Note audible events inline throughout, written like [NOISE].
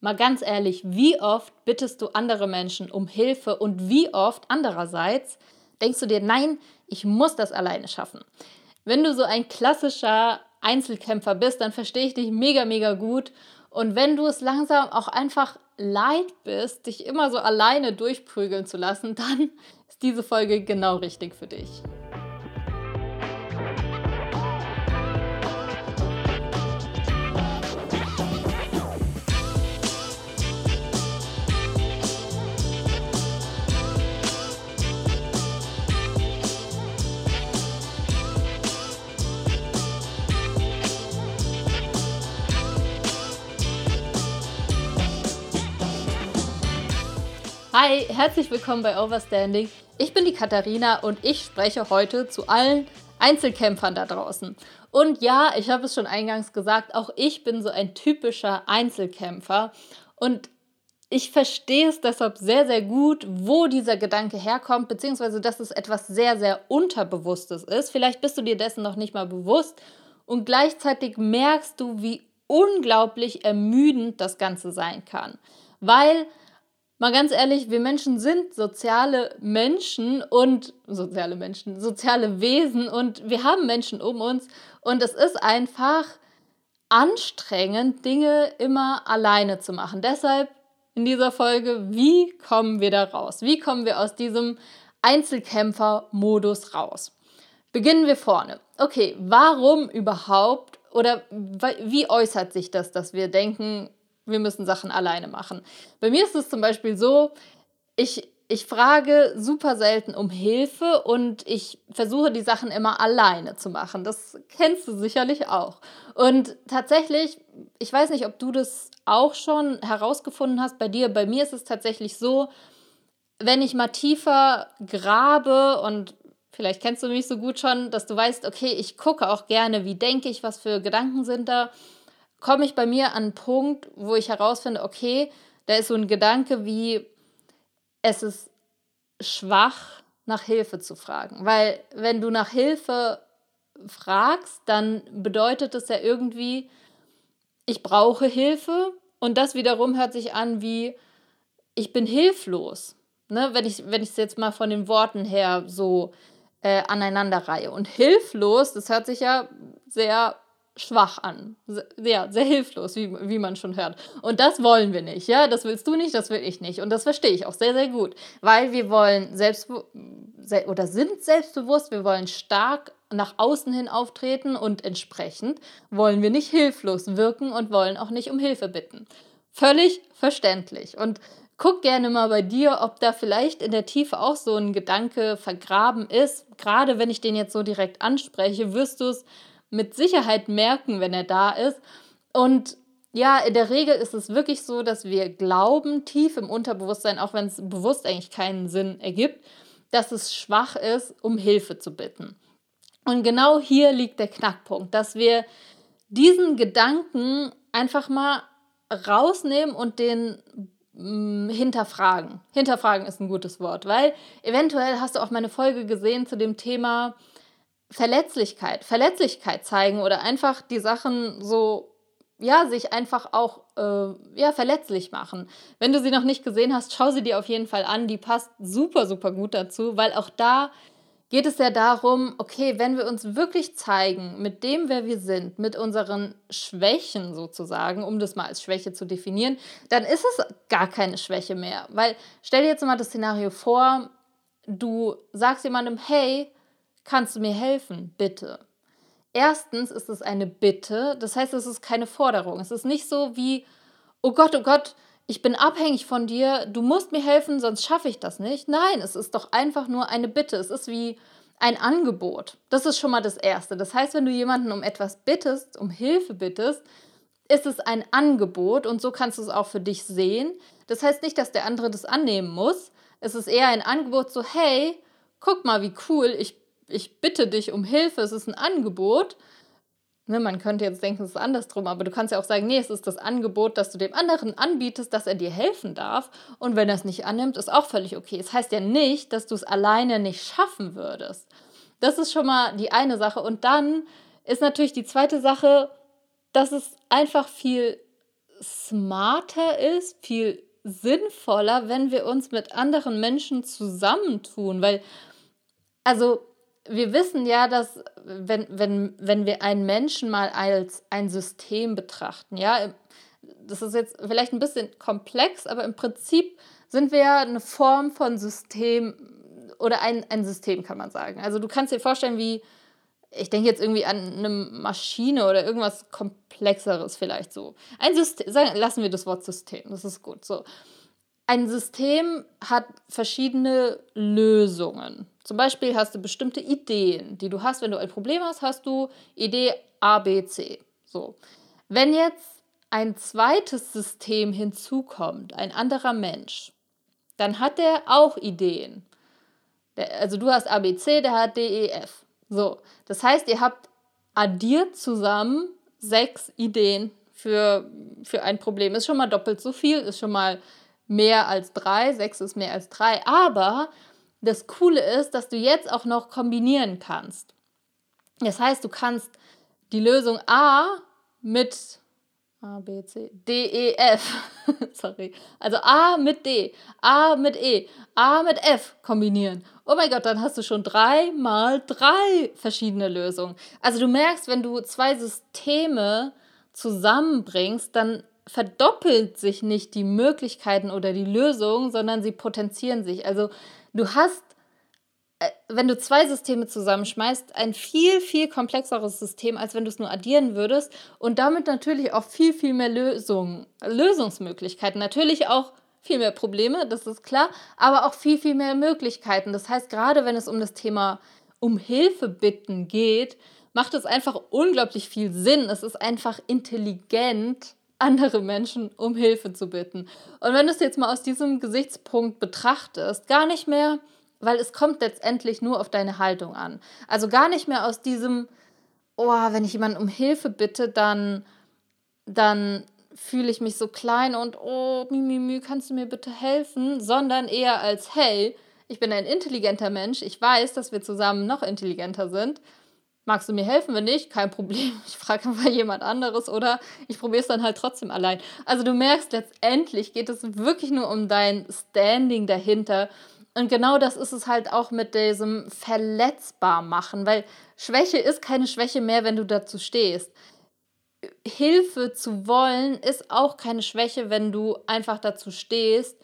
Mal ganz ehrlich, wie oft bittest du andere Menschen um Hilfe und wie oft andererseits denkst du dir, nein, ich muss das alleine schaffen. Wenn du so ein klassischer Einzelkämpfer bist, dann verstehe ich dich mega, mega gut. Und wenn du es langsam auch einfach leid bist, dich immer so alleine durchprügeln zu lassen, [LAUGHS] dann ist diese Folge genau richtig für dich. Hi, herzlich willkommen bei Overstanding. Ich bin die Katharina und ich spreche heute zu allen Einzelkämpfern da draußen. Und ja, ich habe es schon eingangs gesagt, auch ich bin so ein typischer Einzelkämpfer und ich verstehe es deshalb sehr, sehr gut, wo dieser Gedanke herkommt, beziehungsweise dass es etwas sehr, sehr Unterbewusstes ist. Vielleicht bist du dir dessen noch nicht mal bewusst und gleichzeitig merkst du, wie unglaublich ermüdend das Ganze sein kann. Weil mal ganz ehrlich, wir Menschen sind soziale Menschen und soziale Menschen, soziale Wesen und wir haben Menschen um uns und es ist einfach anstrengend, Dinge immer alleine zu machen. Deshalb in dieser Folge, wie kommen wir da raus? Wie kommen wir aus diesem Einzelkämpfer-Modus raus? Beginnen wir vorne. Okay, warum überhaupt oder wie äußert sich das, dass wir denken, wir müssen Sachen alleine machen. Bei mir ist es zum Beispiel so, ich, ich frage super selten um Hilfe und ich versuche die Sachen immer alleine zu machen. Das kennst du sicherlich auch. Und tatsächlich, ich weiß nicht, ob du das auch schon herausgefunden hast bei dir. Bei mir ist es tatsächlich so, wenn ich mal tiefer grabe und vielleicht kennst du mich so gut schon, dass du weißt, okay, ich gucke auch gerne, wie denke ich, was für Gedanken sind da komme ich bei mir an einen Punkt, wo ich herausfinde, okay, da ist so ein Gedanke wie, es ist schwach, nach Hilfe zu fragen. Weil wenn du nach Hilfe fragst, dann bedeutet es ja irgendwie, ich brauche Hilfe und das wiederum hört sich an wie, ich bin hilflos. Ne? Wenn ich es jetzt mal von den Worten her so äh, aneinanderreihe. Und hilflos, das hört sich ja sehr schwach an. Sehr, sehr hilflos, wie, wie man schon hört. Und das wollen wir nicht, ja. Das willst du nicht, das will ich nicht. Und das verstehe ich auch sehr, sehr gut. Weil wir wollen selbst oder sind selbstbewusst, wir wollen stark nach außen hin auftreten und entsprechend wollen wir nicht hilflos wirken und wollen auch nicht um Hilfe bitten. Völlig verständlich. Und guck gerne mal bei dir, ob da vielleicht in der Tiefe auch so ein Gedanke vergraben ist. Gerade wenn ich den jetzt so direkt anspreche, wirst du es mit Sicherheit merken, wenn er da ist. Und ja, in der Regel ist es wirklich so, dass wir glauben, tief im Unterbewusstsein, auch wenn es bewusst eigentlich keinen Sinn ergibt, dass es schwach ist, um Hilfe zu bitten. Und genau hier liegt der Knackpunkt, dass wir diesen Gedanken einfach mal rausnehmen und den mh, mm, hinterfragen. Hinterfragen ist ein gutes Wort, weil eventuell hast du auch meine Folge gesehen zu dem Thema Verletzlichkeit, Verletzlichkeit zeigen oder einfach die Sachen so, ja, sich einfach auch, äh, ja, verletzlich machen. Wenn du sie noch nicht gesehen hast, schau sie dir auf jeden Fall an. Die passt super, super gut dazu, weil auch da geht es ja darum, okay, wenn wir uns wirklich zeigen mit dem, wer wir sind, mit unseren Schwächen sozusagen, um das mal als Schwäche zu definieren, dann ist es gar keine Schwäche mehr. Weil stell dir jetzt mal das Szenario vor, du sagst jemandem, hey, Kannst du mir helfen? Bitte. Erstens ist es eine Bitte, das heißt, es ist keine Forderung. Es ist nicht so wie, oh Gott, oh Gott, ich bin abhängig von dir, du musst mir helfen, sonst schaffe ich das nicht. Nein, es ist doch einfach nur eine Bitte. Es ist wie ein Angebot. Das ist schon mal das Erste. Das heißt, wenn du jemanden um etwas bittest, um Hilfe bittest, ist es ein Angebot und so kannst du es auch für dich sehen. Das heißt nicht, dass der andere das annehmen muss. Es ist eher ein Angebot so, hey, guck mal, wie cool, ich ich bitte dich um Hilfe, es ist ein Angebot. Ne, man könnte jetzt denken, es ist andersrum, aber du kannst ja auch sagen, nee, es ist das Angebot, dass du dem anderen anbietest, dass er dir helfen darf. Und wenn er es nicht annimmt, ist auch völlig okay. Es heißt ja nicht, dass du es alleine nicht schaffen würdest. Das ist schon mal die eine Sache. Und dann ist natürlich die zweite Sache, dass es einfach viel smarter ist, viel sinnvoller, wenn wir uns mit anderen Menschen zusammentun, weil also wir wissen ja, dass wenn, wenn, wenn wir einen Menschen mal als ein System betrachten, ja, das ist jetzt vielleicht ein bisschen komplex, aber im Prinzip sind wir ja eine Form von System oder ein, ein System, kann man sagen. Also du kannst dir vorstellen, wie, ich denke jetzt irgendwie an eine Maschine oder irgendwas Komplexeres vielleicht so. Ein System, sagen, lassen wir das Wort System, das ist gut so. Ein System hat verschiedene Lösungen. Zum Beispiel hast du bestimmte Ideen, die du hast. Wenn du ein Problem hast, hast du Idee A, B, C. So. Wenn jetzt ein zweites System hinzukommt, ein anderer Mensch, dann hat der auch Ideen. Also du hast A, B, C, der hat D, E, F. So. Das heißt, ihr habt addiert zusammen sechs Ideen für, für ein Problem. Ist schon mal doppelt so viel, ist schon mal mehr als drei. Sechs ist mehr als drei. Aber das Coole ist, dass du jetzt auch noch kombinieren kannst. Das heißt, du kannst die Lösung A mit A, B, C, D, E, F. [LAUGHS] Sorry. Also A mit D, A mit E, A mit F kombinieren. Oh mein Gott, dann hast du schon drei mal drei verschiedene Lösungen. Also du merkst, wenn du zwei Systeme zusammenbringst, dann verdoppelt sich nicht die Möglichkeiten oder die Lösungen, sondern sie potenzieren sich. Also du hast, äh, wenn du zwei Systeme zusammenschmeißt, ein viel, viel komplexeres System, als wenn du es nur addieren würdest und damit natürlich auch viel, viel mehr Lösungen, Lösungsmöglichkeiten. Natürlich auch viel mehr Probleme, das ist klar, aber auch viel, viel mehr Möglichkeiten. Das heißt, gerade wenn es um das Thema um Hilfe bitten geht, macht es einfach unglaublich viel Sinn. Es ist einfach intelligent, andere Menschen um Hilfe zu bitten. Und wenn du es jetzt mal aus diesem Gesichtspunkt betrachtest, gar nicht mehr, weil es kommt letztendlich nur auf deine Haltung an. Also gar nicht mehr aus diesem, oh, wenn ich jemanden um Hilfe bitte, dann, dann fühle ich mich so klein und oh, Mimimi, kannst du mir bitte helfen, sondern eher als, hey, ich bin ein intelligenter Mensch, ich weiß, dass wir zusammen noch intelligenter sind magst du mir helfen? Wenn nicht, kein Problem. [LAUGHS] Ich frage einfach jemand anderes oder ich probiere es dann halt trotzdem allein. Also du merkst, letztendlich geht es wirklich nur um dein Standing dahinter. Und genau das ist es halt auch mit diesem verletzbar machen, weil Schwäche ist keine Schwäche mehr, wenn du dazu stehst. Hilfe zu wollen ist auch keine Schwäche, wenn du einfach dazu stehst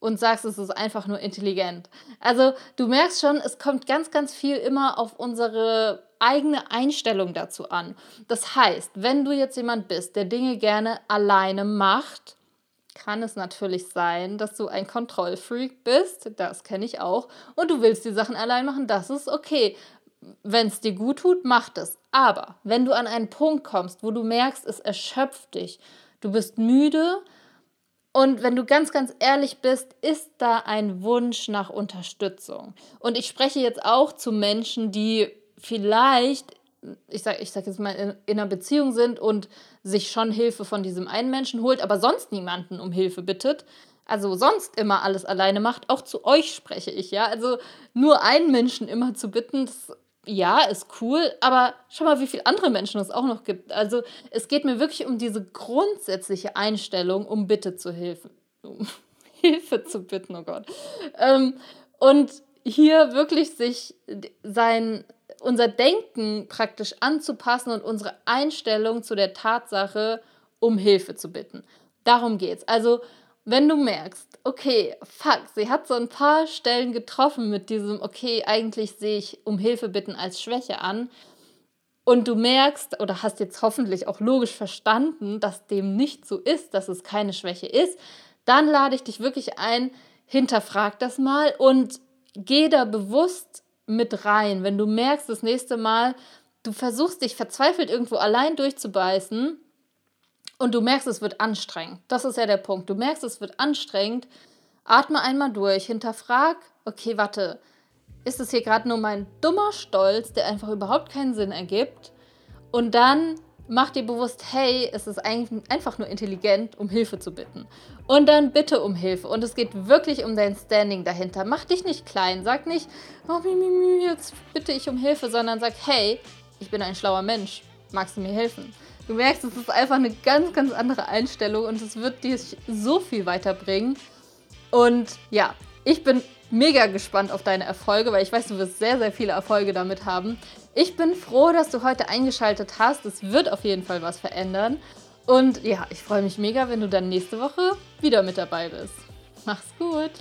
und sagst, es ist einfach nur intelligent. Also du merkst schon, es kommt ganz, ganz viel immer auf unsere eigene Einstellung dazu an. Das heißt, wenn du jetzt jemand bist, der Dinge gerne alleine macht, kann es natürlich sein, dass du ein Kontrollfreak bist, das kenne ich auch, und du willst die Sachen allein machen, das ist okay. Wenn es dir gut tut, mach es. Aber wenn du an einen Punkt kommst, wo du merkst, es erschöpft dich, du bist müde und wenn du ganz, ganz ehrlich bist, ist da ein Wunsch nach Unterstützung. Und ich spreche jetzt auch zu Menschen, die vielleicht, ich sage ich sag jetzt mal, in, in einer Beziehung sind und sich schon Hilfe von diesem einen Menschen holt, aber sonst niemanden um Hilfe bittet, also sonst immer alles alleine macht, auch zu euch spreche ich, ja. Also nur einen Menschen immer zu bitten, das, ja, ist cool, aber schau mal, wie viele andere Menschen es auch noch gibt. Also es geht mir wirklich um diese grundsätzliche Einstellung, um Bitte zu helfen. Um [LAUGHS] Hilfe zu bitten, oh Gott. Ähm, und hier wirklich sich sein, unser Denken praktisch anzupassen und unsere Einstellung zu der Tatsache, um Hilfe zu bitten. Darum geht's. Also, wenn du merkst, okay, fuck, sie hat so ein paar Stellen getroffen mit diesem, okay, eigentlich sehe ich um Hilfe bitten als Schwäche an, und du merkst oder hast jetzt hoffentlich auch logisch verstanden, dass dem nicht so ist, dass es keine Schwäche ist, dann lade ich dich wirklich ein, hinterfrag das mal und geh da bewusst mit rein. Wenn du merkst, das nächste Mal, du versuchst dich verzweifelt irgendwo allein durchzubeißen und du merkst, es wird anstrengend. Das ist ja der Punkt. Du merkst, es wird anstrengend. Atme einmal durch, hinterfrag, okay, warte, ist es hier gerade nur mein dummer Stolz, der einfach überhaupt keinen Sinn ergibt? Und dann mach dir bewusst, hey, es ist einfach nur intelligent, um Hilfe zu bitten. Und dann bitte um Hilfe. Und es geht wirklich um dein Standing dahinter. Mach dich nicht klein. Sag nicht, oh, jetzt bitte ich um Hilfe, sondern sag, hey, ich bin ein schlauer Mensch. Magst du mir helfen? Du merkst, es ist einfach eine ganz, ganz andere Einstellung und es wird dir so viel weiterbringen. Und ja, ich bin mega gespannt auf deine Erfolge, weil ich weiß, du wirst sehr, sehr viele Erfolge damit haben. Ich bin froh, dass du heute eingeschaltet hast. Es wird auf jeden Fall was verändern. Und ja, ich freue mich mega, wenn du dann nächste Woche wieder mit dabei bist. Mach's gut!